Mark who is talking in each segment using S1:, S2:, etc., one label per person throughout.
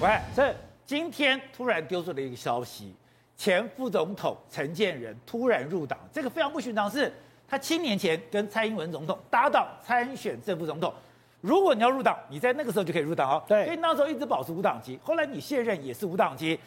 S1: 喂，是今天突然丢出了一个消息，前副总统陈建仁突然入党，这个非常不寻常是，是他七年前跟蔡英文总统搭档参选正副总统。如果你要入党，你在那个时候就可以入党哦。
S2: 对，
S1: 所以那时候一直保持无党籍，后来你卸任也是无党籍，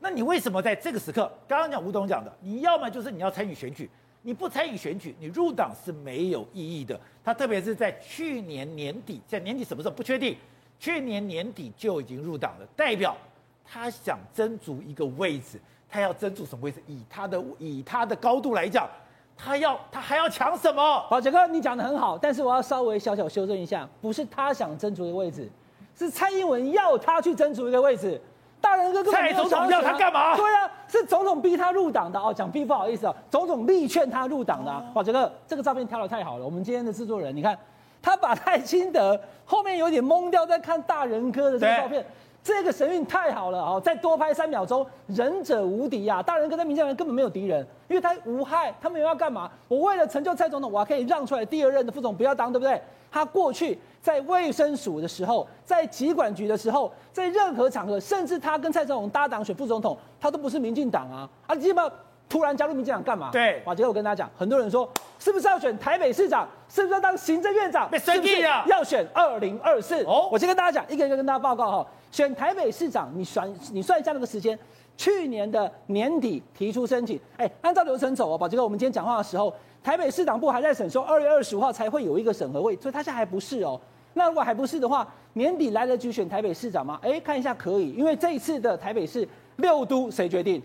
S1: 那你为什么在这个时刻？刚刚讲吴董讲的，你要么就是你要参与选举。你不参与选举，你入党是没有意义的。他特别是在去年年底，在年底什么时候不确定，去年年底就已经入党了，代表他想争逐一个位置。他要争逐什么位置？以他的以他的高度来讲，他要他还要抢什么？
S2: 宝杰哥，你讲的很好，但是我要稍微小小修正一下，不是他想争逐一个位置，是蔡英文要他去争逐一个位置。大仁哥根本没有想，
S1: 蔡总统要他干嘛？
S2: 对啊，是总统逼他入党的哦。讲逼不好意思啊，总统力劝他入党的、啊。宝杰哥，这个照片挑的太好了。我们今天的制作人，你看他把赖清德后面有点懵掉，在看大人哥的这个照片，这个神韵太好了哦。再多拍三秒钟，忍者无敌呀、啊！大人哥在民进党根本没有敌人，因为他无害，他们要干嘛？我为了成就蔡总统，我还可以让出来第二任的副总不要当，对不对？他过去在卫生署的时候，在疾管局的时候，在任何场合，甚至他跟蔡总统搭档选副总统，他都不是民进党啊！啊，基本上突然加入民进党干嘛？
S1: 对，
S2: 哇！结果我跟大家讲，很多人说，是不是要选台北市长？是不是要当行政院长？
S1: 被生气了，
S2: 要选二零二四。哦，我先跟大家讲，一个一个跟大家报告哈。选台北市长，你算你算一下那个时间，去年的年底提出申请，哎，按照流程走哦。宝杰哥，我们今天讲话的时候。台北市党部还在审，说二月二十五号才会有一个审核会，所以他现在还不是哦。那如果还不是的话，年底来得及选台北市长吗？哎，看一下可以，因为这一次的台北市六都谁决定？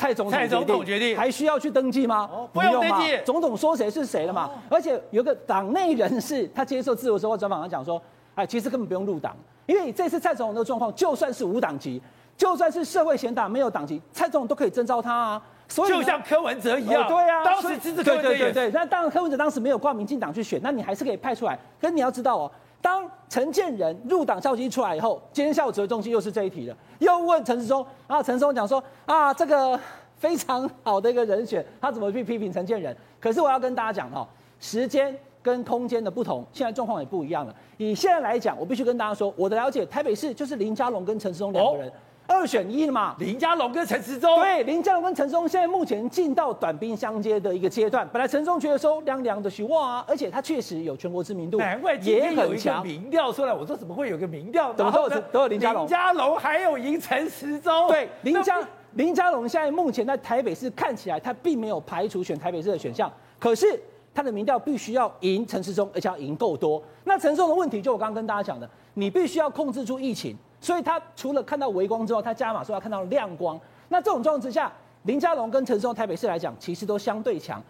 S2: 蔡总。蔡总统决定，还需要去登记吗？
S1: 哦，不用登记。
S2: 总统说谁是谁了嘛？哦、而且有个党内人士，他接受自由时报专访，他讲说，哎，其实根本不用入党，因为这次蔡总统的状况，就算是无党籍，就算是社会贤达没有党籍，蔡总统都可以征召他啊。所以就
S1: 像柯文哲一样，
S2: 哦、对啊，
S1: 当时支持柯文哲
S2: 对对对对，那当然柯文哲当时没有挂民进党去选，那你还是可以派出来。可是你要知道哦，当陈建仁入党消息出来以后，今天下午指挥中心又是这一题了，又问陈世忠，然后陈世忠讲说啊，这个非常好的一个人选，他怎么去批评陈建仁？可是我要跟大家讲哦，时间跟空间的不同，现在状况也不一样了。以现在来讲，我必须跟大家说，我的了解，台北市就是林佳龙跟陈世忠两个人。二选一了嘛？
S1: 林佳龙跟陈时中。
S2: 对，林佳龙跟陈时中现在目前进到短兵相接的一个阶段。本来陈时中觉得说凉凉的许哇，而且他确实有全国知名度，
S1: 难怪今天有一个民调出来。我说怎么会有个民调？
S2: 怎么都有都有林佳龙？
S1: 林佳龙还有赢陈时中。
S2: 对，林佳林佳龙现在目前在台北市看起来他并没有排除选台北市的选项，可是他的民调必须要赢陈时中，而且要赢够多。那陈时中的问题就我刚刚跟大家讲的，你必须要控制住疫情。所以他除了看到微光之后，他加码说要看到亮光。那这种状况之下，林佳龙跟陈时中台北市来讲，其实都相对强，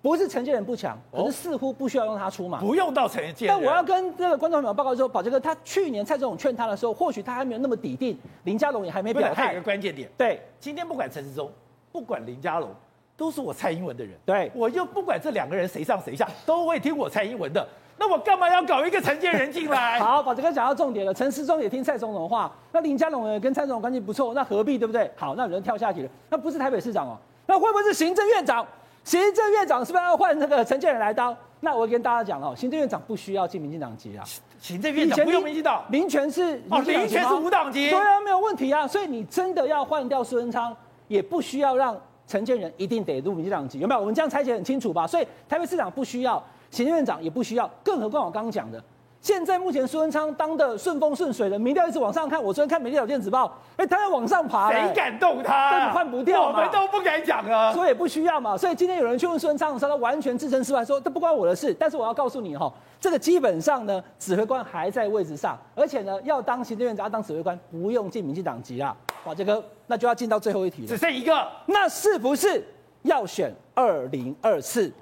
S2: 不是陈建仁不强，可是似乎不需要用他出马。
S1: 不用到陈建仁。
S2: 但我要跟这个观众朋友报告说，宝杰哥他去年蔡总统劝他的时候，或许他还没有那么底定，林佳龙也还没表态。
S1: 还有一个关键点，
S2: 对，
S1: 今天不管陈时中，不管林佳龙，都是我蔡英文的人。
S2: 对，
S1: 我就不管这两个人谁上谁下，都会听我蔡英文的。那我干嘛要搞一个陈建人进来？
S2: 好，宝杰哥讲到重点了。陈时中也听蔡总统的话，那林佳龙也跟蔡总统关系不错，那何必对不对？好，那有人跳下去了，那不是台北市长哦，那会不会是行政院长？行政院长是不是要换那个陈建仁来当？那我跟大家讲哦，行政院长不需要进民进党籍啊。
S1: 行政院长不用民进党，
S2: 林权是
S1: 哦，林权是无党籍，
S2: 对啊，没有问题啊。所以你真的要换掉苏文昌，也不需要让陈建仁一定得入民进党籍，有没有？我们这样拆解很清楚吧？所以台北市长不需要。行政院长也不需要，更何况我刚刚讲的，现在目前苏文昌当的顺风顺水的，民调一直往上看。我昨天看《美丽岛电子报》，哎，他在往上爬，
S1: 谁敢动他？
S2: 换不掉，
S1: 我们都不敢讲啊。
S2: 所以也不需要嘛。所以今天有人去问苏文昌的时候，他完全置身事外，说这不关我的事。但是我要告诉你哈，这个基本上呢，指挥官还在位置上，而且呢，要当行政院长，要当指挥官，不用进民进党籍啊。哇，这个那就要进到最后一题了，
S1: 只剩一个，
S2: 那是不是要选二零二四？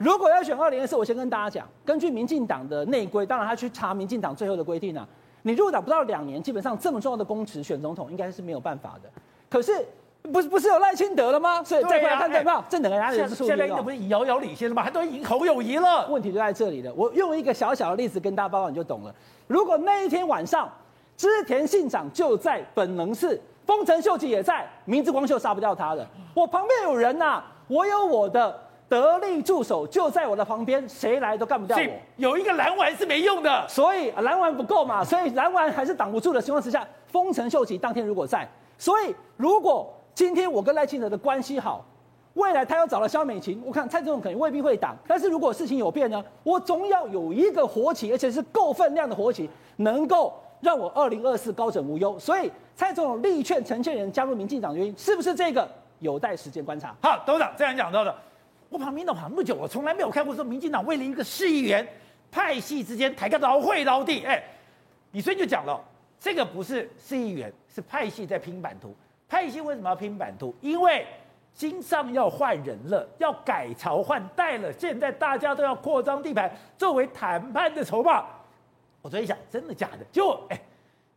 S2: 如果要选二零二四，我先跟大家讲，根据民进党的内规，当然他去查民进党最后的规定啊，你入党不到两年，基本上这么重要的公职选总统，应该是没有办法的。可是不是不是有赖清德了吗？所以再过来看对吧？这两个人也是
S1: 现在应该不是遥遥领先了吗？还都赢侯友宜了。
S2: 问题就在这里了。我用一个小小的例子跟大家报告，你就懂了。如果那一天晚上，织田信长就在本能寺，丰臣秀吉也在，明智光秀杀不掉他的。我旁边有人呐、啊，我有我的。得力助手就在我的旁边，谁来都干不掉我。
S1: 有一个蓝丸是没用的，
S2: 所以蓝丸不够嘛，所以蓝丸还是挡不住的情况之下，丰臣秀吉当天如果在，所以如果今天我跟赖清德的关系好，未来他要找了萧美琴，我看蔡总统可能未必会挡，但是如果事情有变呢，我总要有一个活棋，而且是够分量的活棋，能够让我二零二四高枕无忧。所以蔡总统力劝陈建仁加入民进党的原因，是不是这个？有待时间观察。
S1: 好，董事长这样讲到的。我跑民党跑那么久，我从来没有看过说民进党为了一个市议员，派系之间抬个老会老弟。哎，你所以就讲了，这个不是市议员，是派系在拼版图。派系为什么要拼版图？因为金上要换人了，要改朝换代了。现在大家都要扩张地盘，作为谈判的筹码。我昨天想，真的假的？就哎，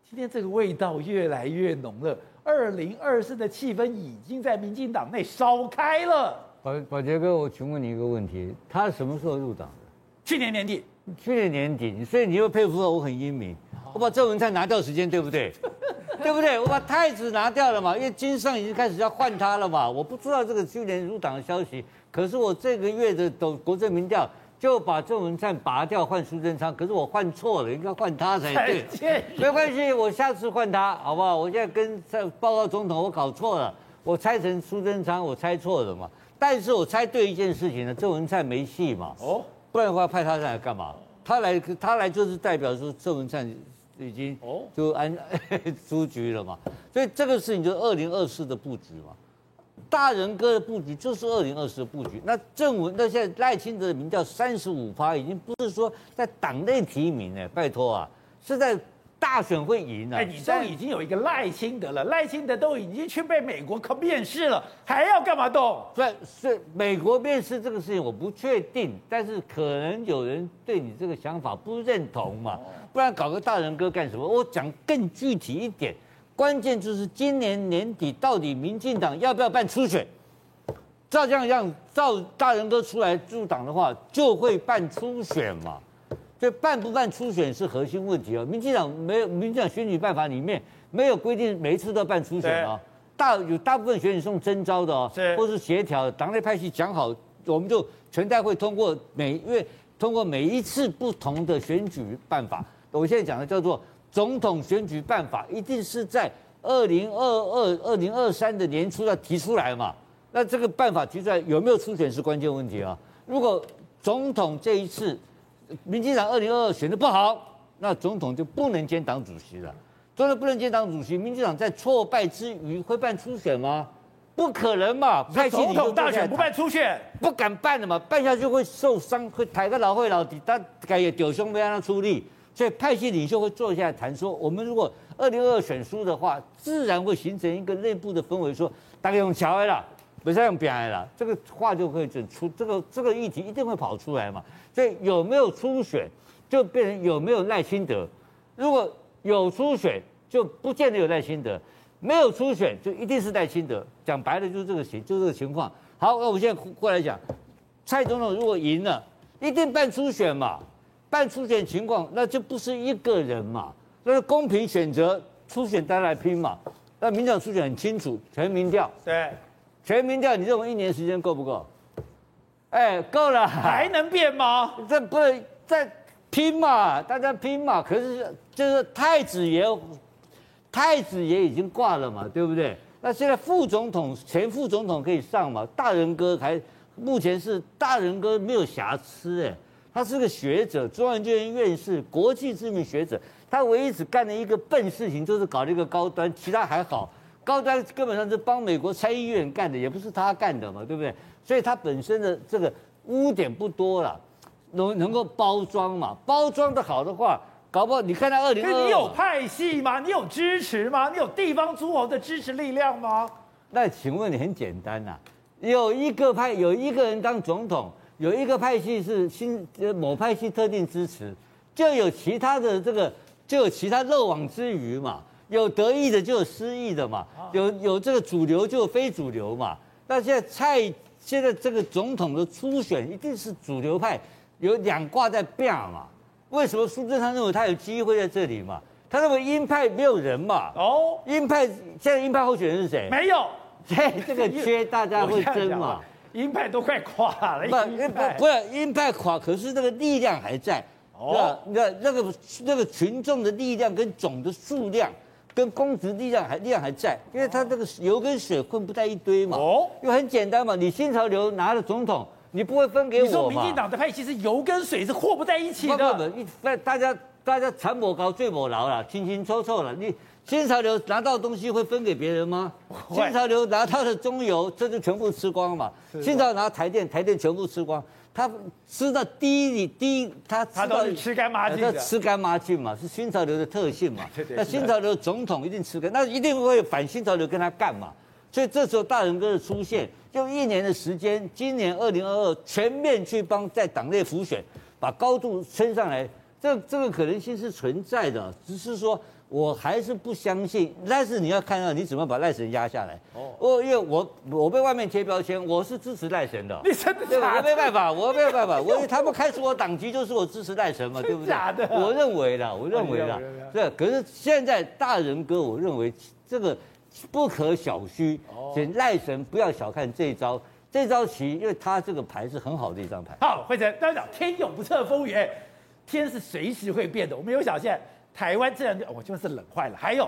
S1: 今天这个味道越来越浓了。二零二四的气氛已经在民进党内烧开了。
S3: 宝宝杰哥，我请问你一个问题：他什么时候入党的？
S1: 去年年底。
S3: 去年年底，所以你又佩服我，我很英明。我把郑文灿拿掉时间，对不对？对不对？我把太子拿掉了嘛，因为金上已经开始要换他了嘛。我不知道这个去年入党的消息，可是我这个月的都国政民调就把郑文灿拔掉换苏贞昌，可是我换错了，应该换他才对。没关系，我下次换他，好不好？我现在跟在报告总统，我搞错了，我猜成苏贞昌，我猜错了嘛。但是我猜对一件事情呢，郑文灿没戏嘛，哦，不然的话派他来干嘛？他来他来就是代表说郑文灿已经哦就安 出局了嘛，所以这个事情就是二零二四的布局嘛，大人哥的布局就是二零二四的布局。那郑文那现在赖清德的民调三十五趴，已经不是说在党内提名哎，拜托啊，是在。大选会赢了，哎，
S1: 你都已经有一个赖清德了，赖清德都已经去被美国可面试了，还要干嘛动？
S3: 对，是美国面试这个事情我不确定，但是可能有人对你这个想法不认同嘛，不然搞个大人哥干什么？我讲更具体一点，关键就是今年年底到底民进党要不要办初选？照这样样，照大人哥出来入党的话，就会办初选嘛。所以办不办初选是核心问题哦。民进党没有，民进党选举办法里面没有规定每一次都办初选哦。大有大部分选举是用征召的哦，或是协调党内派系讲好，我们就全代会通过每因为通过每一次不同的选举办法。我现在讲的叫做总统选举办法，一定是在二零二二、二零二三的年初要提出来嘛。那这个办法提出来有没有初选是关键问题啊。如果总统这一次。民进党二零二二选的不好，那总统就不能兼党主席了。总统不能兼党主席，民进党在挫败之余会办初选吗？不可能嘛！
S1: 派系总统大选不办初选，
S3: 不敢办的嘛，办下去会受伤，会抬个老会老底，他改也丢胸没让他出力，所以派系领袖会坐下来谈说，我们如果二零二二选输的话，自然会形成一个内部的氛围，说大概用桥了。不是用表来了，这个话就会整出，这个这个议题一定会跑出来嘛。所以有没有初选，就变成有没有赖清德。如果有初选，就不见得有赖清德；没有初选，就一定是赖清德。讲白了就是这个情，就这个情况。好，那我们现在过来讲，蔡总统如果赢了，一定办初选嘛。办初选情况，那就不是一个人嘛，那是公平选择，初选大家来拼嘛。那民调初选很清楚，全民调。
S1: 对。
S3: 全民调，你认为一年时间够不够？哎，够了，
S1: 还能变吗？
S3: 这不是在拼嘛，大家拼嘛。可是就是太子爷，太子爷已经挂了嘛，对不对？那现在副总统、前副总统可以上嘛？大人哥还目前是大人哥没有瑕疵哎，他是个学者，中央研究院院士，国际知名学者。他唯一只干了一个笨事情，就是搞了一个高端，其他还好。高端根本上是帮美国参议院干的，也不是他干的嘛，对不对？所以他本身的这个污点不多了，能能够包装嘛？包装的好的话，搞不好你看他二零二二，
S1: 你有派系吗？你有支持吗？你有地方诸侯的支持力量吗？
S3: 那请问你很简单呐、啊，有一个派有一个人当总统，有一个派系是新某派系特定支持，就有其他的这个就有其他漏网之鱼嘛。有得意的就有失意的嘛，有有这个主流就有非主流嘛。那现在蔡现在这个总统的初选一定是主流派，有两挂在变嘛。为什么苏贞昌认为他有机会在这里嘛？他认为鹰派没有人嘛。哦，鹰派现在鹰派候选人是谁？
S1: 没有。
S3: 所以这个缺大家会争嘛。
S1: 鹰派都快垮了。
S3: 不，不，不是鹰派垮，可是那个力量还在。哦，你看那个那个群众的力量跟总的数量，跟公职力量还力量还在，因为他这个油跟水混不在一堆嘛。哦，因为很简单嘛，你新潮流拿了总统，你不会分给我嘛？你说
S1: 民进党的派系是油跟水是和不在一起的。不不
S3: 大家大家产某高最某劳了，清清楚楚了。你新潮流拿到东西会分给别人吗？新潮流拿到的中油，这就全部吃光嘛。新潮流拿台电，台电全部吃光。他吃到第一，第一他吃到
S1: 吃干抹净的，
S3: 吃干抹净嘛，是新潮流的特性嘛。那新潮流总统一定吃干，那一定会反新潮流跟他干嘛。所以这时候大仁哥的出现，用一年的时间，今年二零二二全面去帮在党内辅选，把高度升上来，这这个可能性是存在的，只是说。我还是不相信，但是你要看到你怎么把赖神压下来。哦，我因为我我被外面贴标签，我是支持赖神的。
S1: 你真的假的？
S3: 我没办法，我没有办法，我他们开除我党籍就是我支持赖神嘛，对不对？
S1: 假的。
S3: 我认为的，我认为的。对，可是现在大人哥，我认为这个不可小觑。哦。请赖神不要小看这一招，这招棋，因为他这个牌是很好的一张牌。
S1: 好，慧成，大家讲天有不测风云，天是随时会变的。我们有想现在。台湾这两天，我就是冷坏了。还有，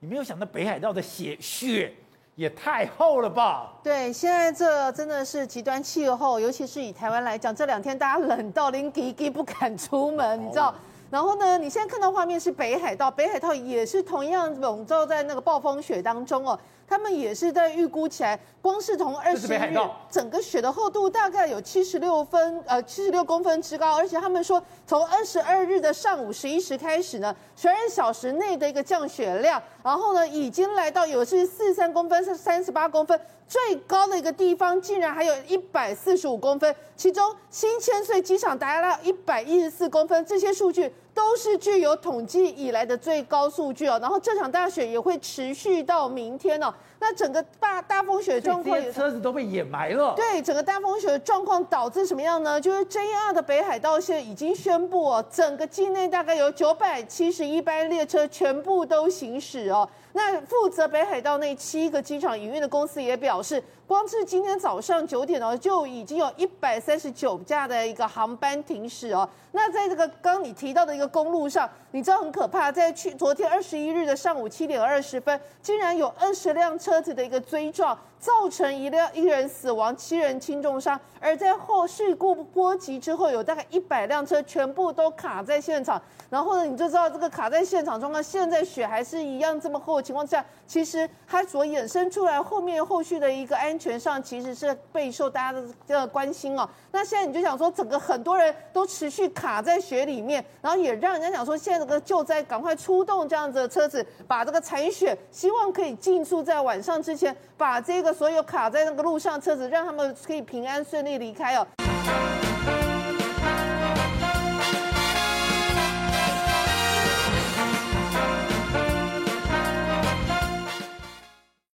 S1: 你没有想到北海道的雪雪也太厚了吧？
S4: 对，现在这真的是极端气候，尤其是以台湾来讲，这两天大家冷到连滴滴不敢出门，你知道？然后呢，你现在看到画面是北海道，北海道也是同样笼罩在那个暴风雪当中哦。他们也是在预估起来，光是从二十日整个雪的厚度大概有七十六分呃七十六公分之高，而且他们说从二十二日的上午十一时开始呢，十二小时内的一个降雪量，然后呢已经来到有是四三公分是三十八公分，最高的一个地方竟然还有一百四十五公分，其中新千岁机场达到一百一十四公分，这些数据都是具有统计以来的最高数据哦。然后这场大雪也会持续到明天哦。那整个大大风雪状况，
S1: 车子都被掩埋了。
S4: 对，整个大风雪的状况导致什么样呢？就是 JR 的北海道线已经宣布哦，整个境内大概有九百七十一班列车全部都行驶哦。那负责北海道那七个机场营运的公司也表示，光是今天早上九点哦，就已经有一百三十九架的一个航班停驶哦。那在这个刚刚你提到的一个公路上，你知道很可怕，在去昨天二十一日的上午七点二十分，竟然有二十辆车车子的一个追撞，造成一辆一人死亡，七人轻重伤。而在后事故波及之后，有大概一百辆车全部都卡在现场。然后呢，你就知道这个卡在现场状况，现在雪还是一样这么厚的情况下，其实它所衍生出来后面后续的一个安全上，其实是备受大家的这个关心哦。那现在你就想说，整个很多人都持续卡在雪里面，然后也让人家讲说，现在这个救灾赶快出动这样子的车子，把这个残雪，希望可以尽速在晚上之前把这个所有卡在那个路上车子，让他们可以平安顺利离开哦。